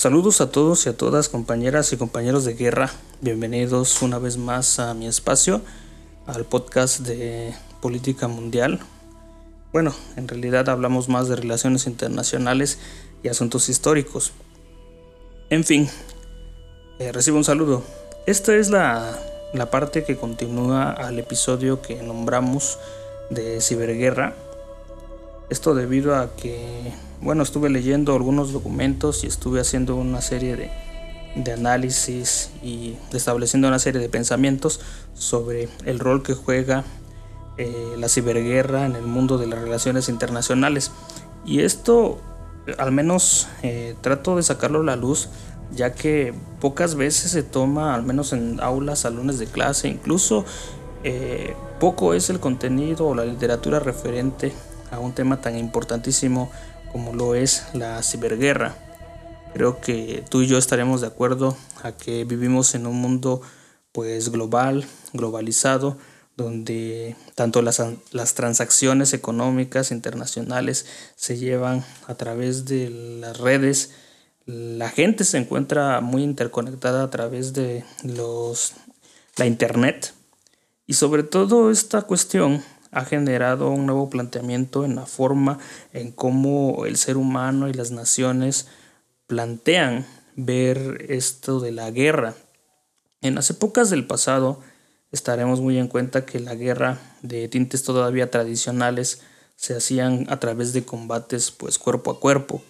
Saludos a todos y a todas compañeras y compañeros de guerra. Bienvenidos una vez más a mi espacio, al podcast de política mundial. Bueno, en realidad hablamos más de relaciones internacionales y asuntos históricos. En fin, eh, recibo un saludo. Esta es la, la parte que continúa al episodio que nombramos de ciberguerra. Esto debido a que bueno, estuve leyendo algunos documentos y estuve haciendo una serie de, análisis y estableciendo una serie de pensamientos sobre el rol que juega eh, la ciberguerra en el mundo de las relaciones internacionales. Y esto, al menos, eh, trato de sacarlo a la luz, ya que pocas veces se toma, al menos en aulas, salones de clase, incluso eh, poco es el contenido o la literatura referente a un tema tan importantísimo como lo es la ciberguerra. Creo que tú y yo estaremos de acuerdo a que vivimos en un mundo pues global, globalizado, donde tanto las, las, transacciones económicas internacionales se llevan a través de las redes, la gente se encuentra muy interconectada a través de los, la internet y sobre todo esta cuestión ha generado un nuevo planteamiento en la forma en cómo el ser humano y las naciones plantean ver esto de la guerra. En las épocas del pasado estaremos muy en cuenta que la guerra de tintes todavía tradicionales se hacían a través de combates pues cuerpo a cuerpo,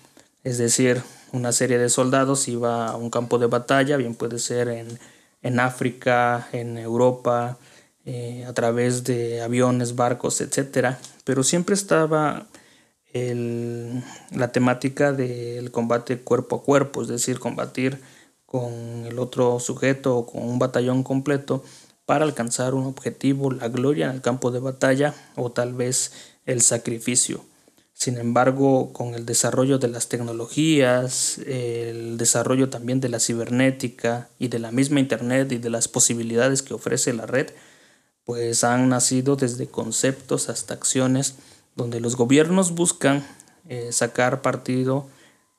es decir, una serie de soldados iba a un campo de batalla, bien puede ser en, en África, en Europa, eh, a través de aviones, barcos, etc. Pero siempre estaba la temática del combate cuerpo a cuerpo, es decir, combatir con el otro sujeto o con un batallón completo para alcanzar un objetivo, la gloria en el campo de batalla o tal vez el sacrificio. Sin embargo, con el desarrollo de las tecnologías, el desarrollo también de la cibernética y de la misma Internet y de las posibilidades que ofrece la red, pues han nacido desde conceptos hasta acciones donde los gobiernos buscan eh, sacar partido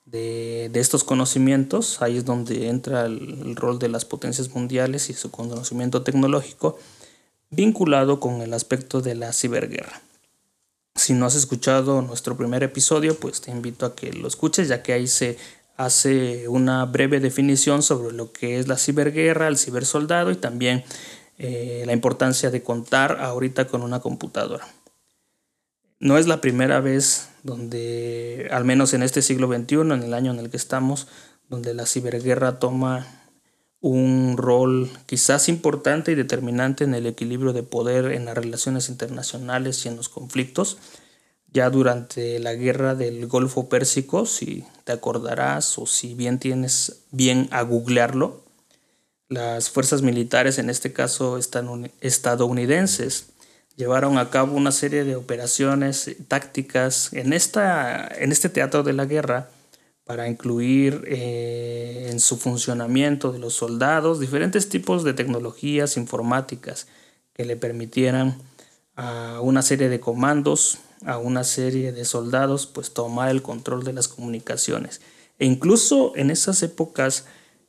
de, estos conocimientos. Ahí es donde entra el, rol de las potencias mundiales y su conocimiento tecnológico vinculado con el aspecto de la ciberguerra. Si no has escuchado nuestro primer episodio, pues te invito a que lo escuches, ya que ahí se hace una breve definición sobre lo que es la ciberguerra, el cibersoldado y también eh, la importancia de contar ahorita con una computadora. No es la primera vez donde, al menos en este siglo XXI, en el año en el que estamos, donde la ciberguerra toma un rol quizás importante y determinante en el equilibrio de poder en las relaciones internacionales y en los conflictos. Ya durante la guerra del Golfo Pérsico, si te acordarás o si bien tienes bien a googlearlo, las fuerzas militares, en este caso estadounidenses, llevaron a cabo una serie de operaciones tácticas en, esta, en este teatro de la guerra para incluir eh, en su funcionamiento de los soldados diferentes tipos de tecnologías informáticas que le permitieran a una serie de comandos, a una serie de soldados, pues tomar el control de las comunicaciones. E incluso en esas épocas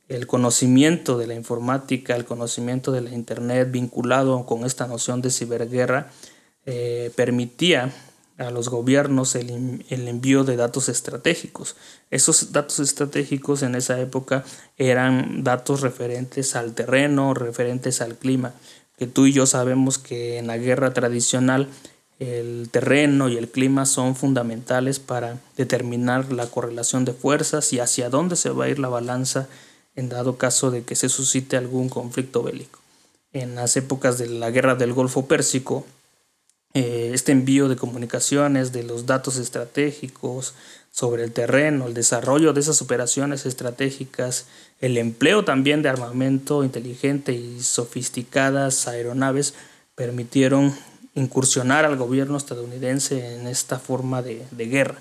el conocimiento de la informática, el conocimiento de la Internet vinculado con esta noción de ciberguerra, eh, permitía a los gobiernos el, el, envío de datos estratégicos. Esos datos estratégicos en esa época eran datos referentes al terreno, referentes al clima, que tú y yo sabemos que en la guerra tradicional el terreno y el clima son fundamentales para determinar la correlación de fuerzas y hacia dónde se va a ir la balanza en dado caso de que se suscite algún conflicto bélico. En las épocas de la guerra del Golfo Pérsico, eh, este envío de comunicaciones, de los datos estratégicos sobre el terreno, el desarrollo de esas operaciones estratégicas, el empleo también de armamento inteligente y sofisticadas aeronaves permitieron incursionar al gobierno estadounidense en esta forma de guerra.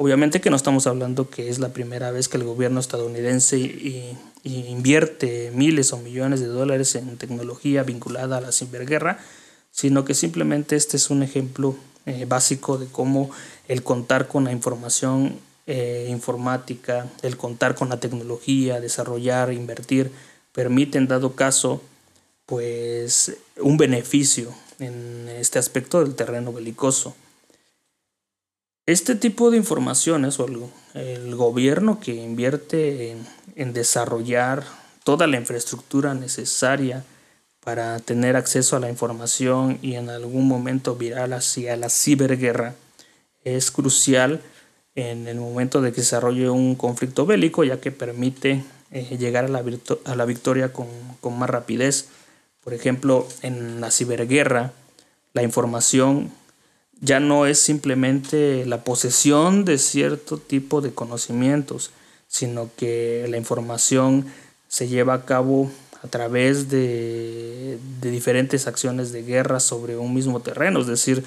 Obviamente que no estamos hablando que es la primera vez que el gobierno estadounidense invierte miles o millones de dólares en tecnología vinculada a la ciberguerra, sino que simplemente este es un ejemplo eh, básico de cómo el contar con la información eh, informática, el contar con la tecnología, desarrollar, invertir, permite en dado caso pues un beneficio en este aspecto del terreno belicoso. Este tipo de informaciones o el, gobierno que invierte en, desarrollar toda la infraestructura necesaria para tener acceso a la información y en algún momento viral hacia la ciberguerra es crucial en el momento de que se desarrolle un conflicto bélico ya que permite eh, llegar a la, a la victoria con, con más rapidez. Por ejemplo, en la ciberguerra, la información ya no es simplemente la posesión de cierto tipo de conocimientos, sino que la información se lleva a cabo a través de, diferentes acciones de guerra sobre un mismo terreno, es decir,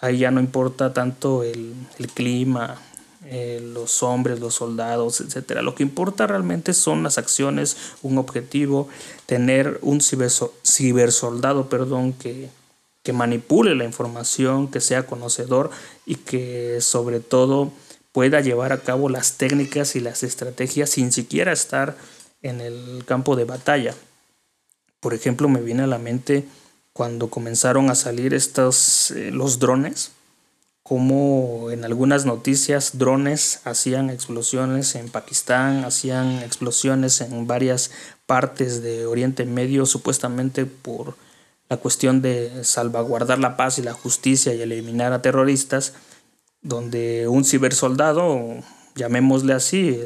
ahí ya no importa tanto el, clima, eh, los hombres, los soldados, etc. Lo que importa realmente son las acciones, un objetivo, tener un cibersoldado, perdón, que, que manipule la información, que sea conocedor y que sobre todo pueda llevar a cabo las técnicas y las estrategias sin siquiera estar en el campo de batalla. Por ejemplo, me viene a la mente cuando comenzaron a salir estos eh, los drones, como en algunas noticias drones hacían explosiones en Pakistán, hacían explosiones en varias partes de Oriente Medio supuestamente por la cuestión de salvaguardar la paz y la justicia y eliminar a terroristas, donde un cibersoldado, llamémosle así,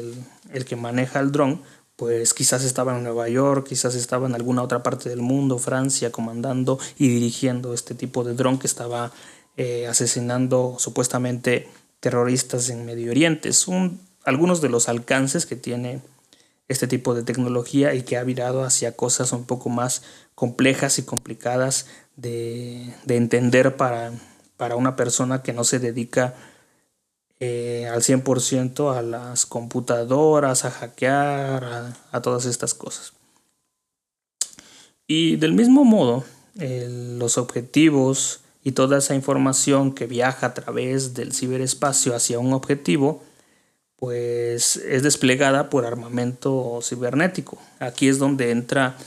el, que maneja el dron, pues quizás estaba en Nueva York, quizás estaba en alguna otra parte del mundo, Francia, comandando y dirigiendo este tipo de dron que estaba eh, asesinando supuestamente terroristas en Medio Oriente. Son algunos de los alcances que tiene este tipo de tecnología y que ha virado hacia cosas un poco más complejas y complicadas de, entender para, para, una persona que no se dedica eh, al 100% a las computadoras, a hackear, a, todas estas cosas. Y del mismo modo, los objetivos y toda esa información que viaja a través del ciberespacio hacia un objetivo, pues es desplegada por armamento cibernético. Aquí es donde entra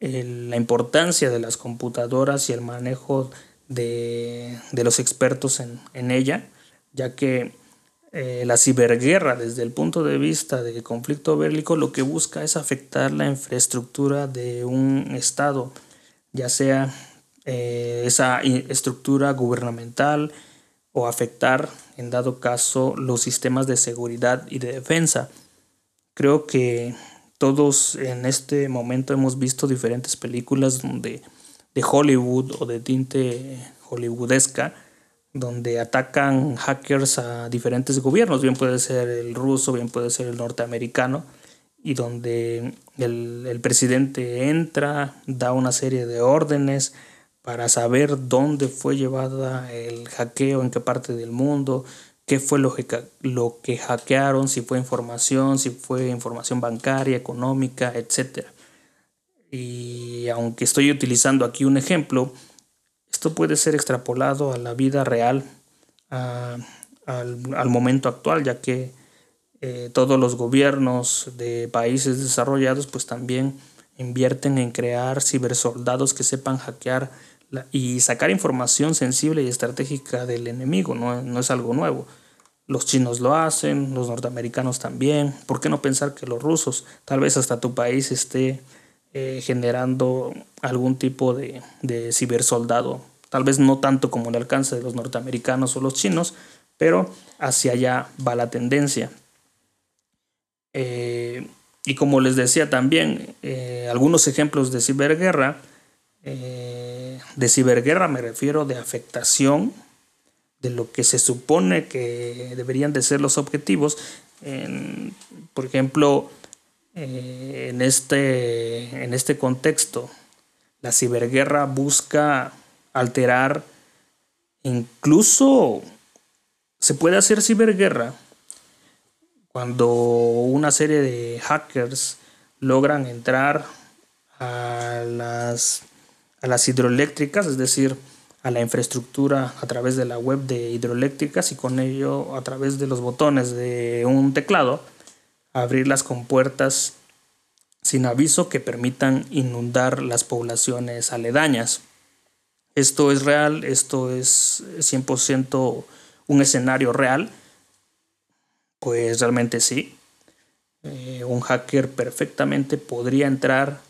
la importancia de las computadoras y el manejo de, los expertos en, ella, ya que eh, la ciberguerra desde el punto de vista de conflicto bélico lo que busca es afectar la infraestructura de un Estado, ya sea eh, esa estructura gubernamental, o afectar, en dado caso, los sistemas de seguridad y de defensa. Creo que todos en este momento hemos visto diferentes películas donde, de Hollywood o de tinte hollywoodesca donde atacan hackers a diferentes gobiernos, bien puede ser el ruso, bien puede ser el norteamericano, y donde el, el presidente entra, da una serie de órdenes, para saber dónde fue llevada el hackeo, en qué parte del mundo, qué fue lo que, lo que hackearon, si fue información, si fue información bancaria, económica, etc. Y aunque estoy utilizando aquí un ejemplo, esto puede ser extrapolado a la vida real, al, momento actual, ya que eh, todos los gobiernos de países desarrollados pues también invierten en crear cibersoldados que sepan hackear y sacar información sensible y estratégica del enemigo, no, es algo nuevo. Los chinos lo hacen, los norteamericanos también. ¿Por qué no pensar que los rusos, tal vez hasta tu país, esté eh, generando algún tipo de, de cibersoldado? Tal vez no tanto como el alcance de los norteamericanos o los chinos, pero hacia allá va la tendencia. Eh, y como les decía también, eh, algunos ejemplos de ciberguerra de ciberguerra me refiero de afectación de lo que se supone que deberían de ser los objetivos. por ejemplo, eh, en, este, en este contexto, la ciberguerra busca alterar, incluso se puede hacer ciberguerra cuando una serie de hackers logran entrar a las a las hidroeléctricas, es decir, a la infraestructura a través de la web de hidroeléctricas y con ello a través de los botones de un teclado abrir las compuertas sin aviso que permitan inundar las poblaciones aledañas. Esto es real, esto es 100% un escenario real. Pues realmente sí. Eh, un hacker perfectamente podría entrar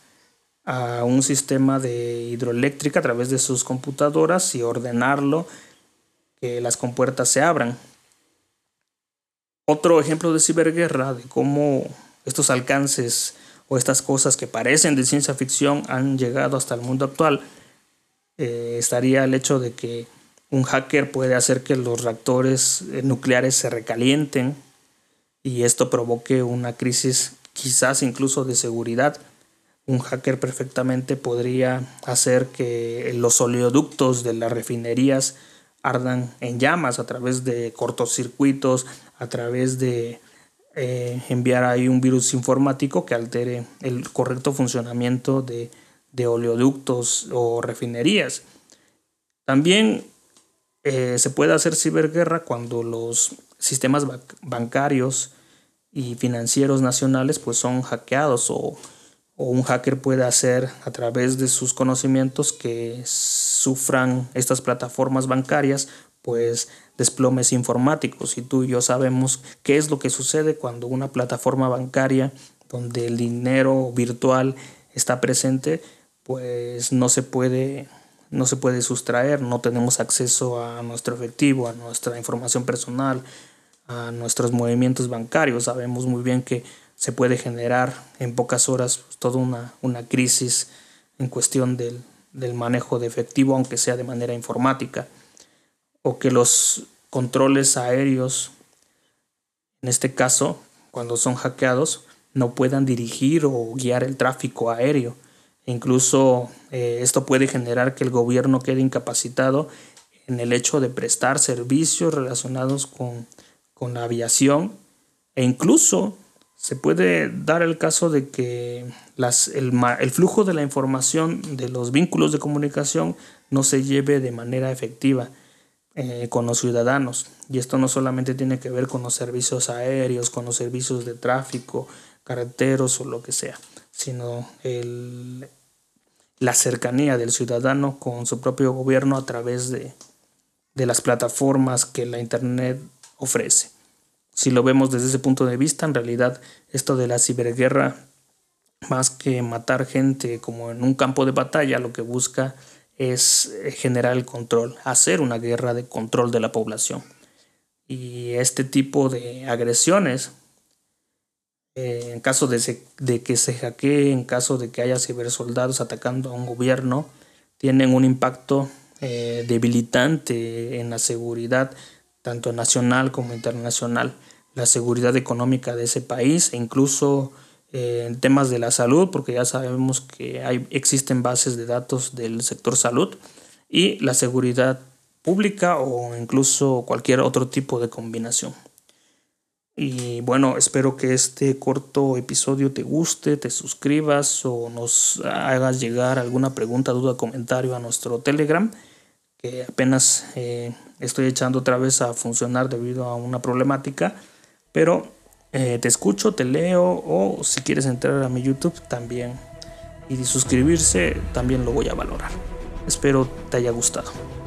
a un sistema de hidroeléctrica a través de sus computadoras y ordenarlo que las compuertas se abran. Otro ejemplo de ciberguerra, de cómo estos alcances o estas cosas que parecen de ciencia ficción han llegado hasta el mundo actual, eh, estaría el hecho de que un hacker puede hacer que los reactores eh, nucleares se recalienten y esto provoque una crisis quizás incluso de seguridad. Un hacker perfectamente podría hacer que los oleoductos de las refinerías ardan en llamas a través de cortocircuitos, a través de eh, enviar ahí un virus informático que altere el correcto funcionamiento de, oleoductos o refinerías. También eh, se puede hacer ciberguerra cuando los sistemas bancarios y financieros nacionales pues son hackeados o, o un hacker puede hacer a través de sus conocimientos que sufran estas plataformas bancarias pues desplomes informáticos y tú y yo sabemos qué es lo que sucede cuando una plataforma bancaria donde el dinero virtual está presente pues no se puede no se puede sustraer, no tenemos acceso a nuestro efectivo, a nuestra información personal, a nuestros movimientos bancarios. Sabemos muy bien que se puede generar en pocas horas toda una, una crisis en cuestión del, del manejo de efectivo, aunque sea de manera informática o que los controles aéreos, en este caso, cuando son hackeados, no puedan dirigir o guiar el tráfico aéreo. incluso eh, esto puede generar que el gobierno quede incapacitado en el hecho de prestar servicios relacionados con, con la aviación e incluso se puede dar el caso de que las, el, el, flujo de la información de los vínculos de comunicación no se lleve de manera efectiva eh, con los ciudadanos. Y esto no solamente tiene que ver con los servicios aéreos, con los servicios de tráfico, carreteros o lo que sea, sino el, la cercanía del ciudadano con su propio gobierno a través de, de las plataformas que la Internet ofrece. Si lo vemos desde ese punto de vista, en realidad esto de la ciberguerra, más que matar gente como en un campo de batalla, lo que busca es eh, generar el control, hacer una guerra de control de la población. Y este tipo de agresiones, eh, en caso de, que se hackee, en caso de que haya cibersoldados atacando a un gobierno, tienen un impacto eh, debilitante en la seguridad, tanto nacional como internacional, la seguridad económica de ese país e incluso eh, en temas de la salud, porque ya sabemos que hay, existen bases de datos del sector salud, y la seguridad pública o incluso cualquier otro tipo de combinación. Y bueno, espero que este corto episodio te guste, te suscribas o nos hagas llegar alguna pregunta, duda, comentario a nuestro Telegram, que apenas eh, estoy echando otra vez a funcionar debido a una problemática, pero eh, te escucho, te leo o si quieres entrar a mi YouTube también y suscribirse también lo voy a valorar. Espero te haya gustado.